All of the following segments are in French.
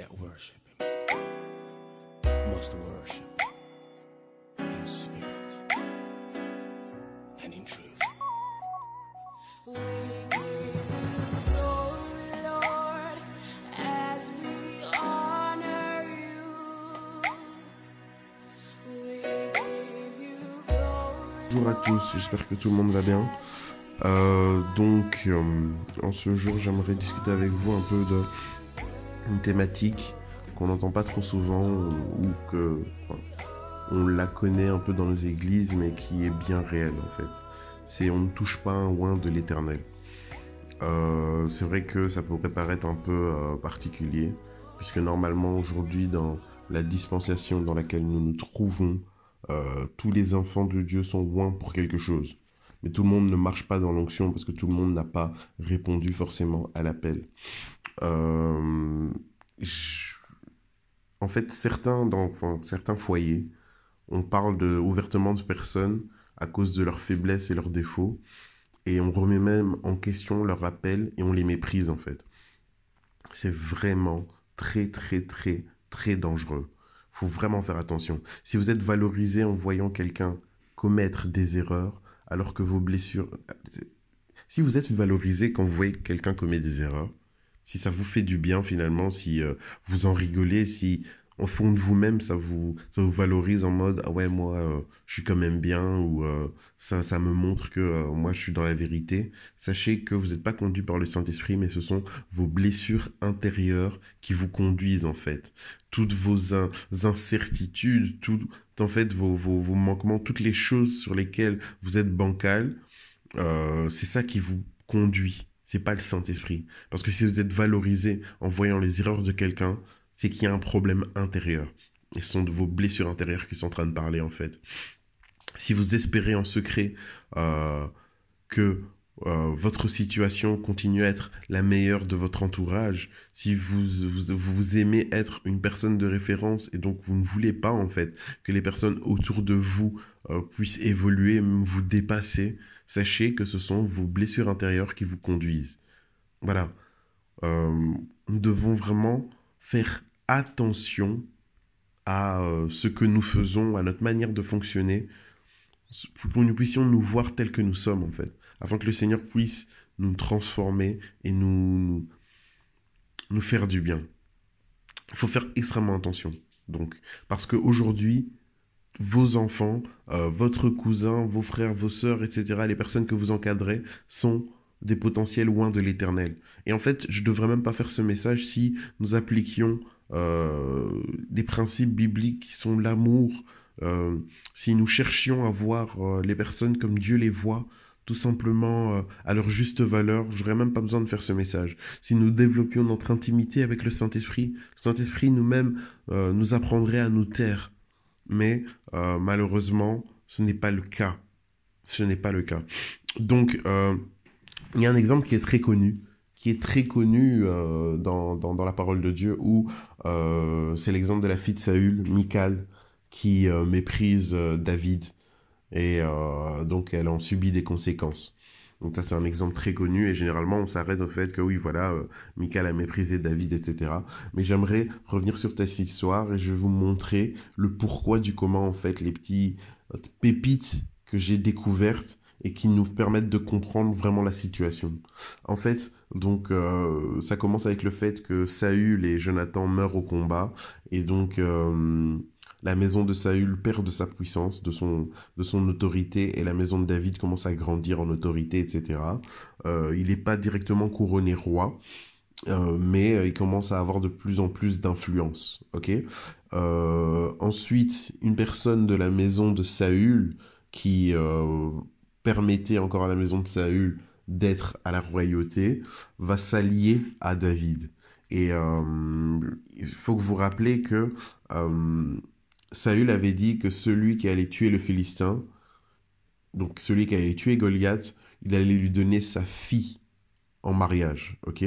that worship him must worship in spirit and in truth. Bonjour à tous, j'espère que tout le monde va bien. Euh, donc, euh, en ce jour, j'aimerais discuter avec vous un peu de une thématique qu'on n'entend pas trop souvent ou, que on la connaît un peu dans nos églises, mais qui est bien réelle en fait. C'est on ne touche pas un oin de l'éternel. Euh, c'est vrai que ça pourrait paraître un peu euh, particulier, puisque normalement aujourd'hui dans la dispensation dans laquelle nous nous trouvons, euh, tous les enfants de Dieu sont loin pour quelque chose. Mais tout le monde ne marche pas dans l'onction parce que tout le monde n'a pas répondu forcément à l'appel. En fait, certains, dans certains foyers, on parle ouvertement de personnes à cause de leurs faiblesses et leurs défauts, et on remet même en question leur appel et on les méprise en fait. C'est vraiment très très très très dangereux. Faut vraiment faire attention. Si vous êtes valorisé en voyant quelqu'un commettre des erreurs, alors que vos blessures... Si vous êtes valorisé quand vous voyez quelqu'un commettre des erreurs, si ça vous fait du bien finalement, si euh, vous en rigolez, si au fond de vous-même ça vous, ça vous valorise en mode ah ouais moi euh, je suis quand même bien ou euh, ça, ça me montre que euh, moi je suis dans la vérité, sachez que vous n'êtes pas conduit par le Saint-Esprit mais ce sont vos blessures intérieures qui vous conduisent en fait. Toutes vos in- incertitudes, tout en fait vos, vos, vos manquements, toutes les choses sur lesquelles vous êtes bancal, euh, c'est ça qui vous conduit. C'est pas le Saint-Esprit. Parce que si vous êtes valorisé en voyant les erreurs de quelqu'un, c'est qu'il y a un problème intérieur. Et ce sont de vos blessures intérieures qui sont en train de parler en fait. Si vous espérez en secret euh, que euh, votre situation continue à être la meilleure de votre entourage, si vous, vous, aimez être une personne de référence et donc vous ne voulez pas en fait que les personnes autour de vous euh, puissent évoluer, vous dépasser, sachez que ce sont vos blessures intérieures qui vous conduisent. Voilà. Euh, nous devons vraiment faire attention à euh, ce que nous faisons, à notre manière de fonctionner, pour que nous puissions nous voir tels que nous sommes en fait, afin que le Seigneur puisse nous transformer et nous, nous, nous faire du bien. Il faut faire extrêmement attention. Donc, parce qu'aujourd'hui, vos enfants, euh, votre cousin, vos frères, vos sœurs, etc., les personnes que vous encadrez sont des potentiels loin de l'éternel. Et en fait, je devrais même pas faire ce message si nous appliquions euh, des principes bibliques qui sont l'amour, euh, si nous cherchions à voir euh, les personnes comme Dieu les voit, tout simplement euh, à leur juste valeur, j'aurais même pas besoin de faire ce message. Si nous développions notre intimité avec le Saint-Esprit, le Saint-Esprit nous-mêmes euh, nous apprendrait à nous taire. Mais euh, malheureusement, ce n'est pas le cas. Ce n'est pas le cas. Donc, euh, il y a un exemple qui est très connu, qui est très connu euh, dans, dans, la parole de Dieu, où c'est l'exemple de la fille de Saül, Michal, qui méprise David, et donc elle en subit des conséquences. Donc ça c'est un exemple très connu et généralement on s'arrête au fait que oui voilà, euh, Michal a méprisé David, etc. Mais j'aimerais revenir sur cette histoire et je vais vous montrer le pourquoi du comment en fait les petits euh, pépites que j'ai découvertes et qui nous permettent de comprendre vraiment la situation. En fait, donc euh, ça commence avec le fait que Saül et Jonathan meurent au combat et donc euh, la maison de Saül perd de sa puissance, de son, de son autorité, et la maison de David commence à grandir en autorité, etc. Euh, il n'est pas directement couronné roi, euh, mais euh, il commence à avoir de plus en plus d'influence. Ok? Euh, ensuite, une personne de la maison de Saül qui permettait encore à la maison de Saül d'être à la royauté va s'allier à David. Et il faut que vous rappelez que Saül avait dit que celui qui allait tuer le Philistin, donc celui qui allait tuer Goliath, il allait lui donner sa fille en mariage, ok?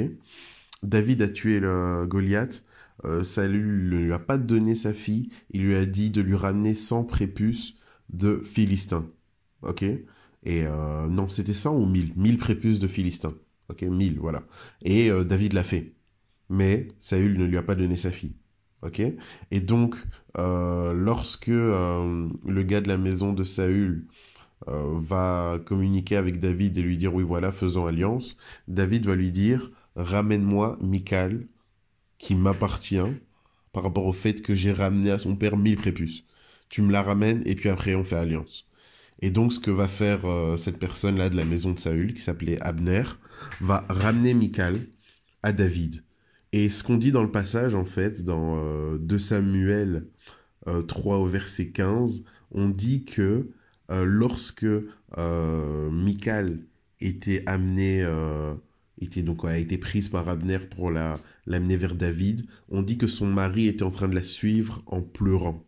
David a tué Goliath, euh, Saül ne lui a pas donné sa fille, il lui a dit de lui ramener 100 prépuces de Philistins, ok? Et euh, non, c'était 100 ou 1000 1000 prépuces de Philistins, ok? 1000, voilà. Et euh, David l'a fait. mais Saül ne lui a pas donné sa fille. Ok Et donc, euh, lorsque euh, le gars de la maison de Saül euh, va communiquer avec David et lui dire oui voilà, faisons alliance, David va lui dire ramène-moi Michal qui m'appartient par rapport au fait que j'ai ramené à son père mille prépuces. Tu me la ramènes et puis après on fait alliance. Et donc ce que va faire euh, cette personne-là de la maison de Saül, qui s'appelait Abner, va ramener Michal à David. Et ce qu'on dit dans le passage, en fait, dans euh, 2 Samuel euh, 3 au verset 15, on dit que euh, lorsque euh, Michal était amenée, euh, était donc a été prise par Abner pour la l'amener vers David, on dit que son mari était en train de la suivre en pleurant.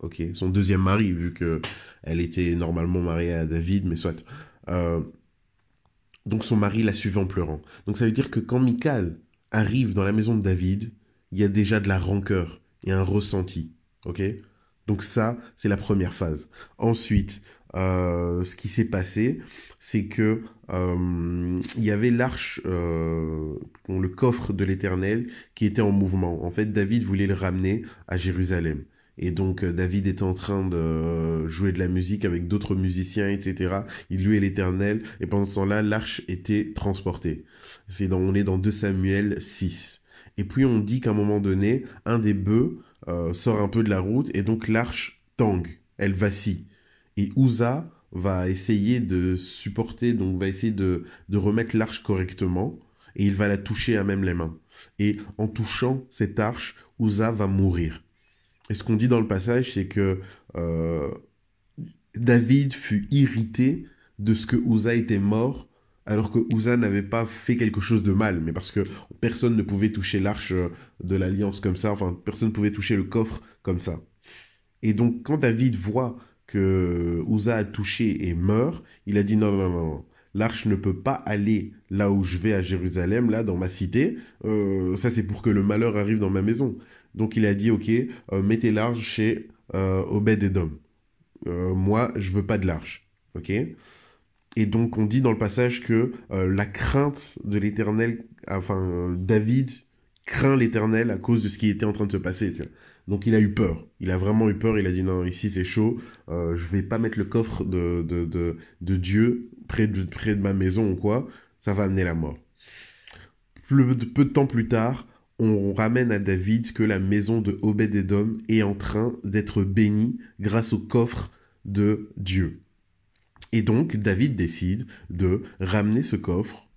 Ok, son deuxième mari, vu que elle était normalement mariée à David, mais soit. Euh, donc son mari la suivait en pleurant. Donc ça veut dire que quand Michal arrive dans la maison de David, il y a déjà de la rancœur et un ressenti. Ok? Donc ça, c'est la première phase. Ensuite, euh, ce qui s'est passé, c'est que euh, il y avait l'arche, euh, le coffre de l'Éternel, qui était en mouvement. En fait, David voulait le ramener à Jérusalem. Et donc euh, David était en train de euh, jouer de la musique avec d'autres musiciens, etc. Il louait l'Éternel, et pendant ce temps-là, l'arche était transportée. C'est dans, on est dans 2 Samuel 6. Et puis on dit qu'à un moment donné, un des bœufs euh, sort un peu de la route, et donc l'arche tangue, elle vacille. Et Uza va essayer de supporter, donc va essayer de, de remettre l'arche correctement, et il va la toucher à même les mains. Et en touchant cette arche, Uza va mourir. Et ce qu'on dit dans le passage, c'est que euh, David fut irrité de ce que Uza était mort, alors que Uza n'avait pas fait quelque chose de mal, mais parce que personne ne pouvait toucher l'arche de l'alliance comme ça, enfin personne ne pouvait toucher le coffre comme ça. Et donc quand David voit que Uza a touché et meurt, il a dit non, non, non, non. L'arche ne peut pas aller là où je vais à Jérusalem, là dans ma cité. Euh, ça c'est pour que le malheur arrive dans ma maison. Donc il a dit ok, euh, mettez l'arche chez euh, Obed Edom. Euh, moi je veux pas de l'arche. Ok? Et donc on dit dans le passage que euh, la crainte de l'Éternel, enfin euh, David craint l'Éternel à cause de ce qui était en train de se passer. Donc il a eu peur. Il a vraiment eu peur. Il a dit non, ici c'est chaud. Je vais pas mettre le coffre de, de, de, Dieu près de, près de ma maison ou quoi. Ça va amener la mort. Peu de temps plus tard, on ramène à David que la maison de Obed-Edom est en train d'être bénie grâce au coffre de Dieu. Et donc David décide de ramener ce coffre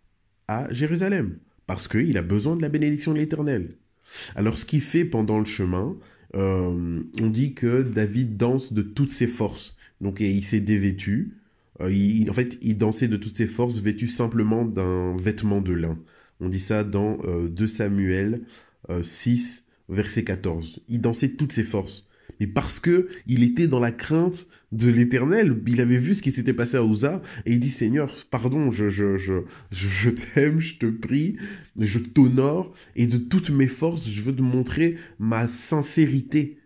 à Jérusalem parce qu'il a besoin de la bénédiction de l'Éternel. Alors ce qu'il fait pendant le chemin, euh, on dit que David danse de toutes ses forces. Donc il s'est dévêtu. Euh, il, en fait, il dansait de toutes ses forces vêtu simplement d'un vêtement de lin. On dit ça dans euh, 2 Samuel euh, 6, verset 14. Il dansait toutes ses forces. Mais parce que il était dans la crainte de l'éternel, il avait vu ce qui s'était passé à Uza, et il dit Seigneur, pardon, je, je, je, je, je t'aime, je te prie, je t'honore, et de toutes mes forces, je veux te montrer ma sincérité.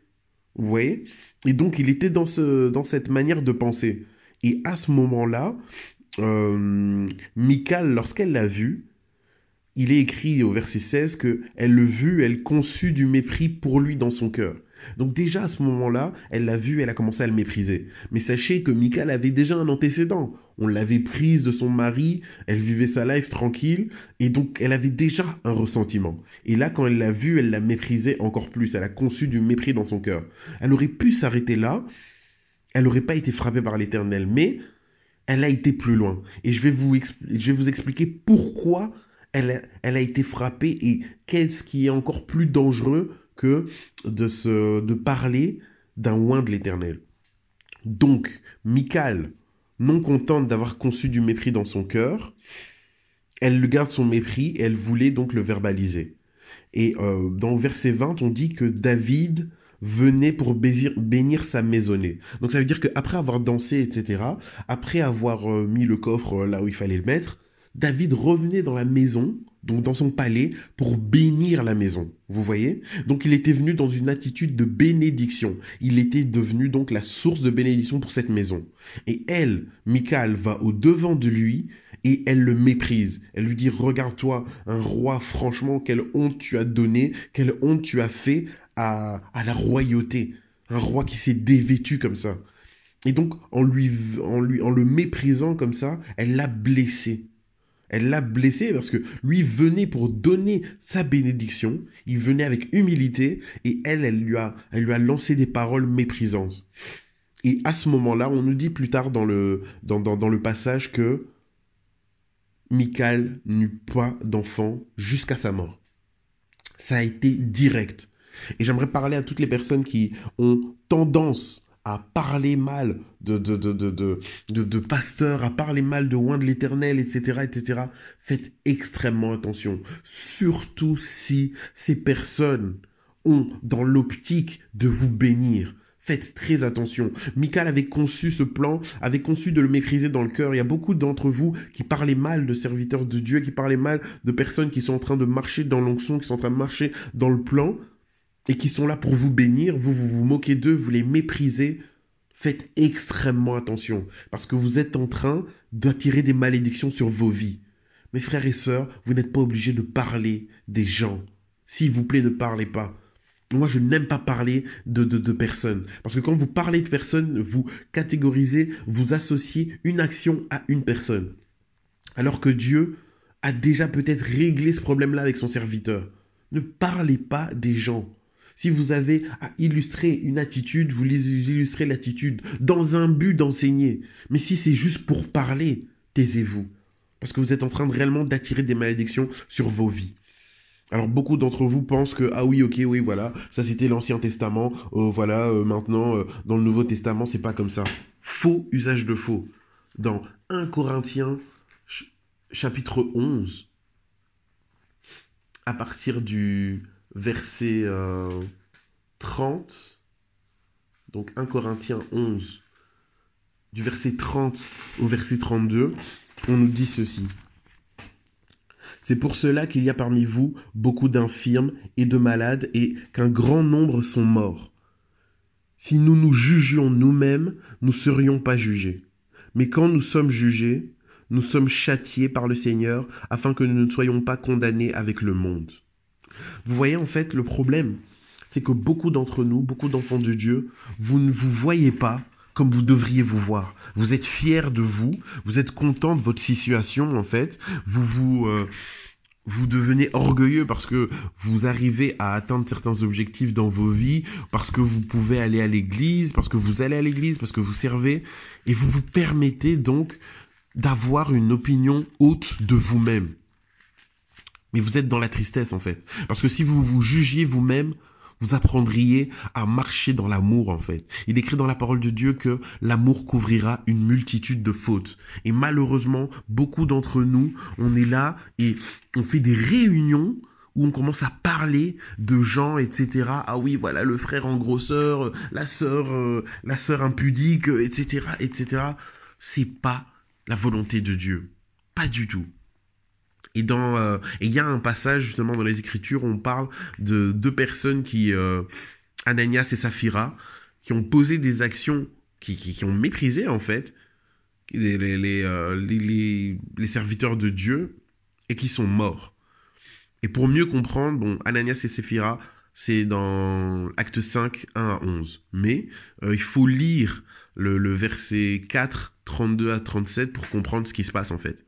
Vous voyez? Et donc il était dans, ce, dans cette manière de penser. Et à ce moment-là, euh, Michal, lorsqu'elle l'a vu, il est écrit au verset 16 que elle le vit, elle conçut du mépris pour lui dans son cœur. Donc déjà à ce moment-là, elle l'a vu, elle a commencé à le mépriser. Mais sachez que Michal avait déjà un antécédent. On l'avait prise de son mari, elle vivait sa life tranquille, et donc elle avait déjà un ressentiment. Et là, quand elle l'a vu, elle l'a méprisé encore plus. Elle a conçu du mépris dans son cœur. Elle aurait pu s'arrêter là, elle n'aurait pas été frappée par l'Éternel, mais elle a été plus loin. Et je vais vous expliquer pourquoi elle elle a été frappée et qu'est-ce qui est encore plus dangereux que de, se, de parler d'un oin de l'éternel? Donc, Michal, non contente d'avoir conçu du mépris dans son cœur, elle le garde son mépris et elle voulait donc le verbaliser. Et euh, dans le verset 20, on dit que David venait pour bénir, sa maisonnée. Donc ça veut dire qu'après avoir dansé, etc., après avoir euh, mis le coffre là où il fallait le mettre, David revenait dans la maison, donc dans son palais, pour bénir la maison. Vous voyez? Donc il était venu dans une attitude de bénédiction. Il était devenu donc la source de bénédiction pour cette maison. Et elle, Michal, va au devant de lui et elle le méprise. Elle lui dit, regarde-toi, un roi, franchement, quelle honte tu as donné, quelle honte tu as fait à, à la royauté. Un roi qui s'est dévêtu comme ça. Et donc, en lui, en lui, en le méprisant comme ça, elle l'a blessé. Elle l'a blessé parce que lui venait pour donner sa bénédiction. Il venait avec humilité et elle, elle lui a, elle lui a lancé des paroles méprisantes. Et à ce moment-là, on nous dit plus tard dans le, dans, dans, dans le passage que Michael n'eut pas d'enfant jusqu'à sa mort. Ça a été direct. Et j'aimerais parler à toutes les personnes qui ont tendance à parler mal de, de, de, de, de, pasteurs, à parler mal de loin de l'éternel, etc., etc., faites extrêmement attention. Surtout si ces personnes ont dans l'optique de vous bénir. Faites très attention. Michael avait conçu ce plan, avait conçu de le mépriser dans le cœur. Il y a beaucoup d'entre vous qui parlez mal de serviteurs de Dieu, qui parlez mal de personnes qui sont en train de marcher dans l'onction, qui sont en train de marcher dans le plan et qui sont là pour vous bénir, vous vous, vous moquez d'eux, vous les méprisez, faites extrêmement attention parce que vous êtes en train d'attirer des malédictions sur vos vies. Mes frères et sœurs, vous n'êtes pas obligés de parler des gens. S'il vous plaît, ne parlez pas. Moi, je n'aime pas parler de, de, de, personnes. Parce que quand vous parlez de personnes, vous catégorisez, vous associez une action à une personne. Alors que Dieu a déjà peut-être réglé ce problème-là avec son serviteur. Ne parlez pas des gens. Si vous avez à illustrer une attitude, vous illustrez l'attitude dans un but d'enseigner. Mais si c'est juste pour parler, taisez-vous. Parce que vous êtes en train de réellement d'attirer des malédictions sur vos vies. Alors beaucoup d'entre vous pensent que ah oui ok oui voilà ça c'était l'Ancien Testament euh, voilà euh, maintenant euh, dans le Nouveau Testament c'est pas comme ça faux usage de faux dans 1 Corinthiens chapitre 11 à partir du verset 30, euh, donc 1 Corinthiens 11, du verset 30 au verset 32, on nous dit ceci. C'est pour cela qu'il y a parmi vous beaucoup d'infirmes et de malades et qu'un grand nombre sont morts. Si nous nous jugions nous-mêmes, nous serions pas jugés. Mais quand nous sommes jugés, nous sommes châtiés par le Seigneur afin que nous ne soyons pas condamnés avec le monde. Vous voyez en fait le problème, c'est que beaucoup d'entre nous, beaucoup d'enfants de Dieu, vous ne vous voyez pas comme vous devriez vous voir. Vous êtes fiers de vous, vous êtes content de votre situation en fait, vous euh, vous devenez orgueilleux parce que vous arrivez à atteindre certains objectifs dans vos vies, parce que vous pouvez aller à l'église, parce que vous allez à l'église, parce que vous servez, et vous vous permettez donc d'avoir une opinion haute de vous-même. Mais vous êtes dans la tristesse en fait. Parce que si vous vous jugiez vous-même, vous apprendriez à marcher dans l'amour en fait. Il écrit dans la parole de Dieu que l'amour couvrira une multitude de fautes. Et malheureusement, beaucoup d'entre nous, on est là et on fait des réunions où on commence à parler de gens, etc. Ah oui, voilà le frère en grosseur, la sœur, euh, la sœur impudique, etc., etc. C'est pas la volonté de Dieu, pas du tout. Et dans euh, il y a un passage justement dans les Écritures où on parle de deux personnes qui euh, Ananias et Saphira qui ont posé des actions qui, qui, ont méprisé en fait les, les, euh, les, les, serviteurs de Dieu et qui sont morts. Et pour mieux comprendre, bon, Ananias et Saphira, c'est dans Acte 5, 1 à 11. Mais il faut lire le, le verset 4, 32 à 37 pour comprendre ce qui se passe en fait.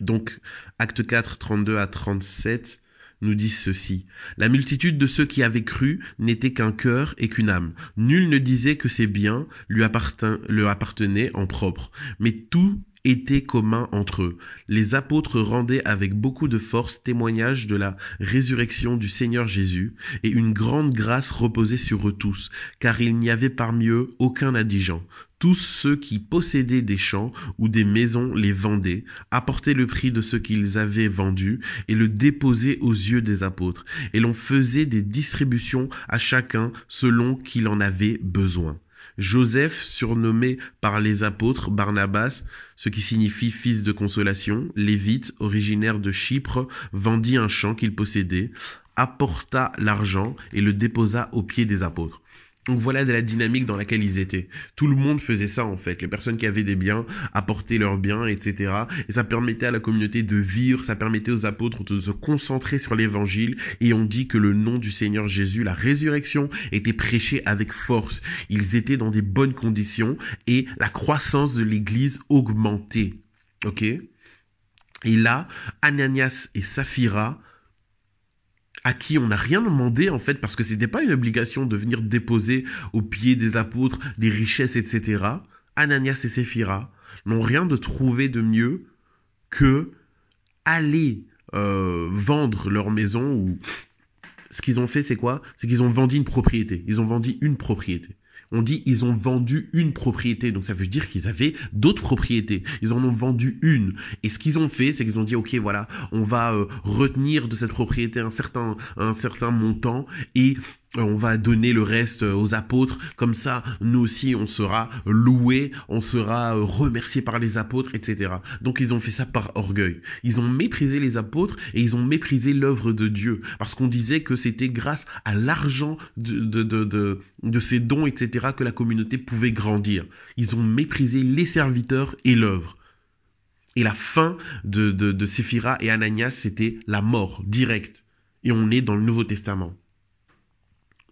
Donc, acte 4, 32 à 37 nous disent ceci. La multitude de ceux qui avaient cru n'était qu'un cœur et qu'une âme. Nul ne disait que ses biens lui, appartenaient en propre, mais tout était commun entre eux. Les apôtres rendaient avec beaucoup de force témoignage de la résurrection du Seigneur Jésus, et une grande grâce reposait sur eux tous, car il n'y avait parmi eux aucun indigent. Tous ceux qui possédaient des champs ou des maisons les vendaient, apportaient le prix de ce qu'ils avaient vendu et le déposaient aux yeux des apôtres. Et l'on faisait des distributions à chacun selon qu'il en avait besoin. Joseph, surnommé par les apôtres Barnabas, ce qui signifie fils de consolation, lévite, originaire de Chypre, vendit un champ qu'il possédait, apporta l'argent et le déposa aux pieds des apôtres. Donc voilà de la dynamique dans laquelle ils étaient. Tout le monde faisait ça en fait. Les personnes qui avaient des biens apportaient leurs biens, etc. Et ça permettait à la communauté de vivre, ça permettait aux apôtres de se concentrer sur l'évangile. Et on dit que le nom du Seigneur Jésus, la résurrection, était prêché avec force. Ils étaient dans des bonnes conditions et la croissance de l'église augmentait. Ok? Et là, Ananias et Saphira à qui on n'a rien demandé en fait parce que c'était pas une obligation de venir déposer aux pieds des apôtres des richesses etc. Ananias et Séphira n'ont rien de trouvé de mieux que aller euh, vendre leur maison ou ce qu'ils ont fait c'est quoi? C'est qu'ils ont vendu une propriété. Ils ont vendu une propriété on dit ils ont vendu une propriété. Donc ça veut dire qu'ils avaient d'autres propriétés. Ils en ont vendu une. Et ce qu'ils ont fait, c'est qu'ils ont dit ok voilà, on va euh, retenir de cette propriété un certain un certain montant et on va donner le reste euh, aux apôtres, comme ça nous aussi on sera loué, on sera remercié par les apôtres, etc. Donc ils ont fait ça par orgueil. Ils ont méprisé les apôtres et ils ont méprisé l'œuvre de Dieu, parce qu'on disait que c'était grâce à l'argent de, de, de, de, ces dons, etc., que la communauté pouvait grandir. Ils ont méprisé les serviteurs et l'œuvre. Et la fin de, de, de Séphira et Ananias, c'était la mort directe. Et on est dans le Nouveau Testament.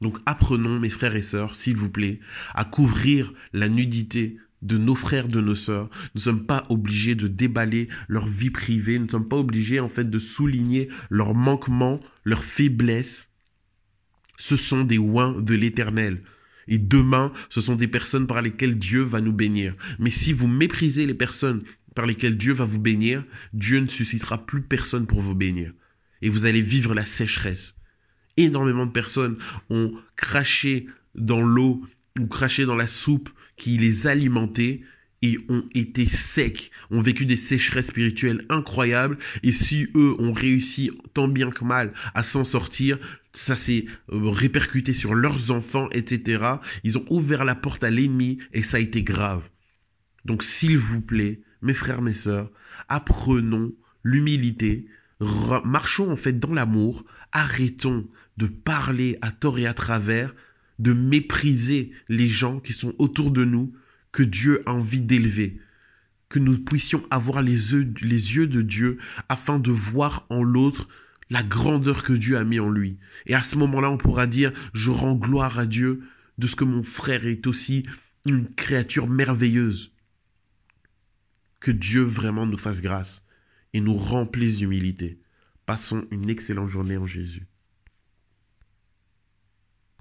Donc apprenons, mes frères et sœurs, s'il vous plaît, à couvrir la nudité de nos frères, de nos sœurs. Nous ne sommes pas obligés de déballer leur vie privée. Nous ne sommes pas obligés, en fait, de souligner leurs manquements, leurs faiblesses. Ce sont des oins de l'éternel. Et demain, ce sont des personnes par lesquelles Dieu va nous bénir. Mais si vous méprisez les personnes par lesquelles Dieu va vous bénir, Dieu ne suscitera plus personne pour vous bénir. Et vous allez vivre la sécheresse énormément de personnes ont craché dans l'eau ou craché dans la soupe qui les alimentait et ont été secs, ont vécu des sécheresses spirituelles incroyables, et si eux ont réussi tant bien que mal à s'en sortir, ça s'est euh, répercuté sur leurs enfants, etc. Ils ont ouvert la porte à l'ennemi et ça a été grave. Donc s'il vous plaît, mes frères, mes sœurs, apprenons l'humilité, marchons en fait dans l'amour, arrêtons de parler à tort et à travers, de mépriser les gens qui sont autour de nous, que Dieu a envie d'élever, que nous puissions avoir les yeux, de Dieu afin de voir en l'autre la grandeur que Dieu a mis en lui. Et à ce moment-là, on pourra dire, je rends gloire à Dieu de ce que mon frère est aussi une créature merveilleuse. Que Dieu vraiment nous fasse grâce et nous remplisse d'humilité. Passons une excellente journée en Jésus.